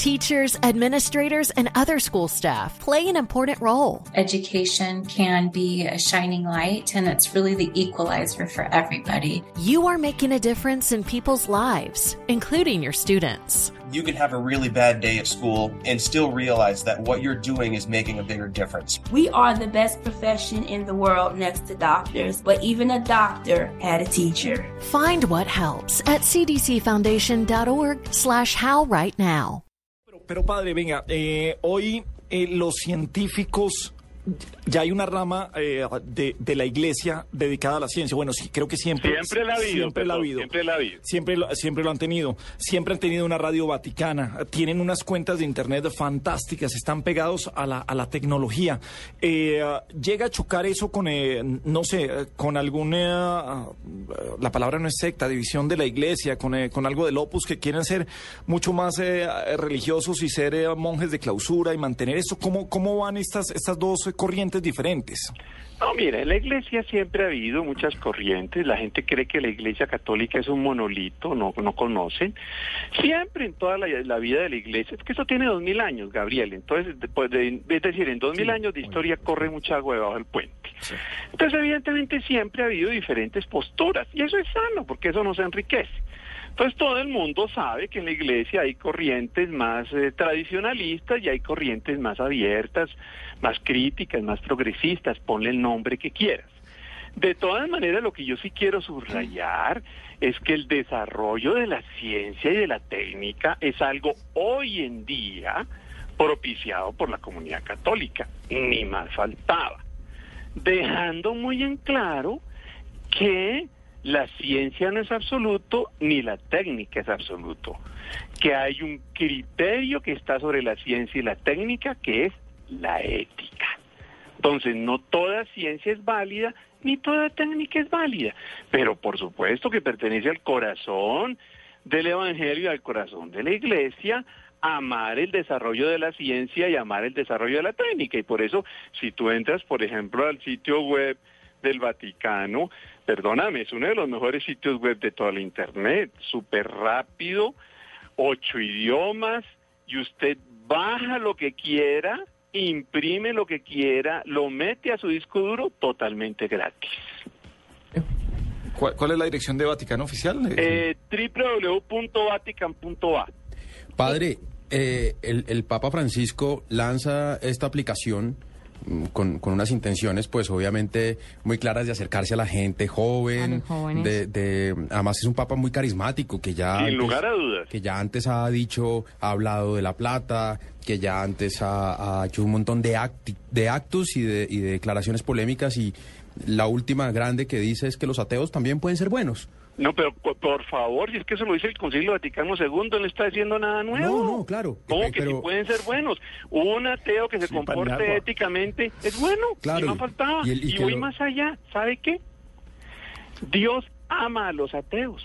Teachers, administrators, and other school staff play an important role. Education can be a shining light, and it's really the equalizer for everybody. You are making a difference in people's lives, including your students. You can have a really bad day at school and still realize that what you're doing is making a bigger difference. We are the best profession in the world next to doctors, but even a doctor had a teacher. Find what helps at cdcfoundation.org slash how right now. Pero, padre, venga, eh, hoy eh, los científicos ya hay una rama eh, de, de, la iglesia dedicada a la ciencia. Bueno, sí, creo que siempre. Siempre la ha habido. Siempre la ha habido. Siempre la ha habido. Siempre, lo, siempre lo han tenido. Siempre han tenido una radio vaticana. Tienen unas cuentas de internet fantásticas. Están pegados a la, a la tecnología. Eh, llega a chocar eso con, eh, no sé, con alguna. La palabra no es secta, división de la iglesia, con, eh, con algo del opus que quieren ser mucho más eh, religiosos y ser monjes de clausura y mantener eso. ¿Cómo, cómo van estas, estas dos corrientes diferentes? No, mira, en la iglesia siempre ha habido muchas corrientes. La gente cree que la iglesia católica es un monolito, no, no conocen. Siempre en toda la, la vida de la iglesia, es que eso tiene dos mil años, Gabriel. Entonces, después de, es decir, en dos mil sí, años de historia corre mucha agua debajo del puente. Sí. Entonces, evidentemente, siempre ha habido diferentes posturas. Y eso es sano, porque eso nos enriquece. Entonces todo el mundo sabe que en la iglesia hay corrientes más eh, tradicionalistas y hay corrientes más abiertas, más críticas, más progresistas, ponle el nombre que quieras. De todas maneras, lo que yo sí quiero subrayar es que el desarrollo de la ciencia y de la técnica es algo hoy en día propiciado por la comunidad católica, ni más faltaba, dejando muy en claro que la ciencia no es absoluto ni la técnica es absoluto, que hay un criterio que está sobre la ciencia y la técnica que es la ética. Entonces, no toda ciencia es válida ni toda técnica es válida, pero por supuesto que pertenece al corazón del Evangelio, al corazón de la Iglesia, amar el desarrollo de la ciencia y amar el desarrollo de la técnica. Y por eso, si tú entras, por ejemplo, al sitio web del Vaticano, perdóname, es uno de los mejores sitios web de toda la Internet, súper rápido, ocho idiomas, y usted baja lo que quiera, imprime lo que quiera, lo mete a su disco duro totalmente gratis. ¿Cuál, cuál es la dirección de Vaticano oficial? Eh, www.vatican.a. Padre, eh, el, el Papa Francisco lanza esta aplicación con, con, unas intenciones, pues obviamente muy claras de acercarse a la gente joven, de, de, además es un papa muy carismático que ya sin antes, lugar a dudas. que ya antes ha dicho, ha hablado de la plata, que ya antes ha, ha hecho un montón de, acti, de actos y de, y de declaraciones polémicas y la última grande que dice es que los ateos también pueden ser buenos. No, pero por favor, si es que eso lo dice el Concilio Vaticano II, no está diciendo nada nuevo. No, no, claro. ¿Cómo eh, que pero... sí pueden ser buenos? Un ateo que se sí, comporte éticamente es bueno, claro, y no faltaba. Y, el, y, y voy lo... más allá, ¿sabe qué? Dios ama a los ateos.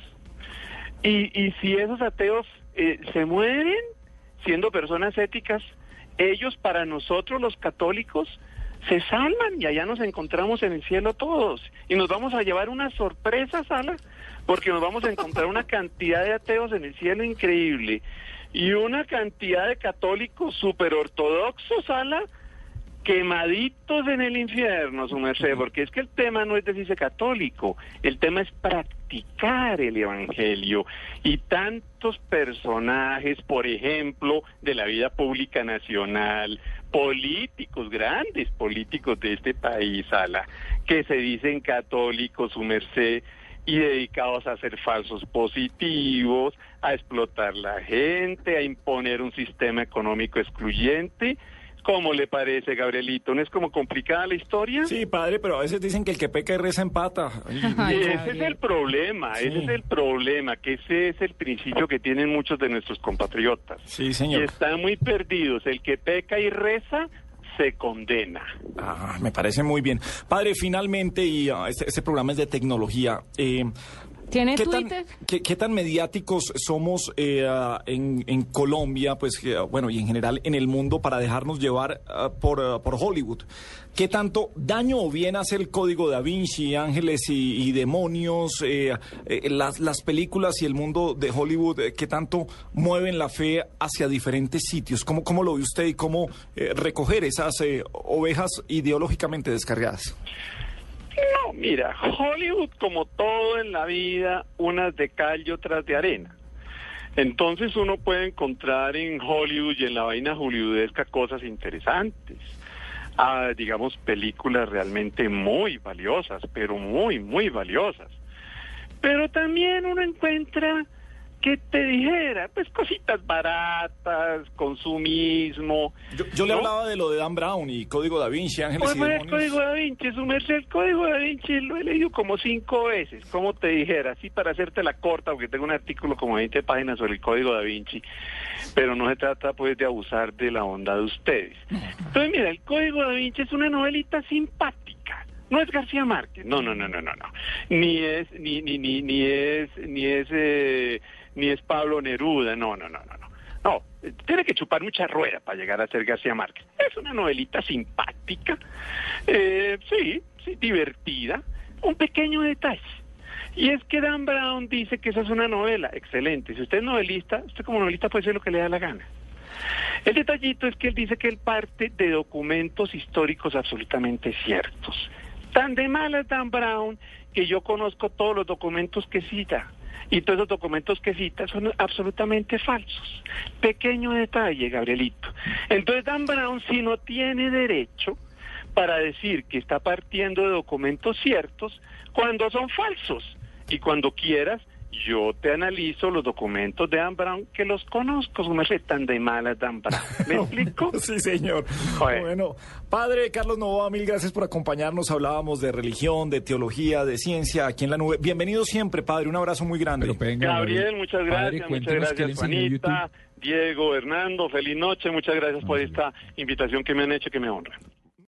Y, y si esos ateos eh, se mueren siendo personas éticas, ellos para nosotros los católicos se salvan y allá nos encontramos en el cielo todos. Y nos vamos a llevar una sorpresa, Sala, porque nos vamos a encontrar una cantidad de ateos en el cielo increíble y una cantidad de católicos super ortodoxos, Sala, quemaditos en el infierno, su merced, porque es que el tema no es decirse católico, el tema es practicar el evangelio. Y tantos personajes, por ejemplo, de la vida pública nacional, políticos, grandes políticos de este país, Ala, que se dicen católicos, su merced, y dedicados a hacer falsos positivos, a explotar la gente, a imponer un sistema económico excluyente. ¿Cómo le parece, Gabrielito? ¿No es como complicada la historia? Sí, padre, pero a veces dicen que el que peca y reza empata. Ay, ese es el problema, sí. ese es el problema, que ese es el principio que tienen muchos de nuestros compatriotas. Sí, señor. Y están muy perdidos. El que peca y reza se condena. Ah, me parece muy bien. Padre, finalmente, y uh, este, este, programa es de tecnología. Eh, ¿Tiene ¿Qué Twitter? Tan, qué, qué, tan mediáticos somos eh, uh, en, en, Colombia, pues, uh, bueno, y en general en el mundo para dejarnos llevar uh, por, por, Hollywood? ¿Qué tanto daño o bien hace el código da Vinci, ángeles y, y demonios, eh, eh, las, las, películas y el mundo de Hollywood, eh, qué tanto mueven la fe hacia diferentes sitios? ¿Cómo, cómo lo ve usted y cómo recoger esas ovejas ideológicamente descargadas? Mira, Hollywood como todo en la vida, unas de cal y otras de arena. Entonces uno puede encontrar en Hollywood y en la vaina hollywoodesca cosas interesantes. Ah, digamos, películas realmente muy valiosas, pero muy, muy valiosas. Pero también uno encuentra que te dijera, pues cositas baratas, consumismo. Yo, yo ¿no? le hablaba de lo de Dan Brown y Código Da Vinci, Ángeles pues, y Demonios. el Código Da Vinci, su merced, el Código Da Vinci lo he leído como cinco veces, como te dijera, así para hacerte la corta, porque tengo un artículo como 20 páginas sobre el Código Da Vinci, pero no se trata pues de abusar de la onda de ustedes. Entonces, mira, el Código Da Vinci es una novelita simpática. No es García Márquez, no, no, no, no, no, no. Ni es, ni, ni, ni, ni es, ni es, eh, ni es Pablo Neruda, no, no, no, no, no. No, tiene que chupar mucha rueda para llegar a ser García Márquez. Es una novelita simpática, eh, sí, sí, divertida, un pequeño detalle. Y es que Dan Brown dice que esa es una novela, excelente. Si usted es novelista, usted como novelista puede ser lo que le da la gana. El detallito es que él dice que él parte de documentos históricos absolutamente ciertos. Tan de mala es Dan Brown que yo conozco todos los documentos que cita. Y todos los documentos que cita son absolutamente falsos. Pequeño detalle, Gabrielito. Entonces Dan Brown si no tiene derecho para decir que está partiendo de documentos ciertos cuando son falsos. Y cuando quieras, yo te analizo los documentos de Dan Brown que los conozco, no me tan de malas Dan Brown. ¿Me explico? sí, señor. Bueno. bueno. padre Carlos Novoa, mil gracias por acompañarnos. Hablábamos de religión, de teología, de ciencia aquí en la nube. Bienvenido siempre, padre. Un abrazo muy grande. Venga, Gabriel, muchas gracias. Padre, muchas gracias, Juanita, Diego, Hernando. Feliz noche. Muchas gracias por esta invitación que me han hecho, que me honra.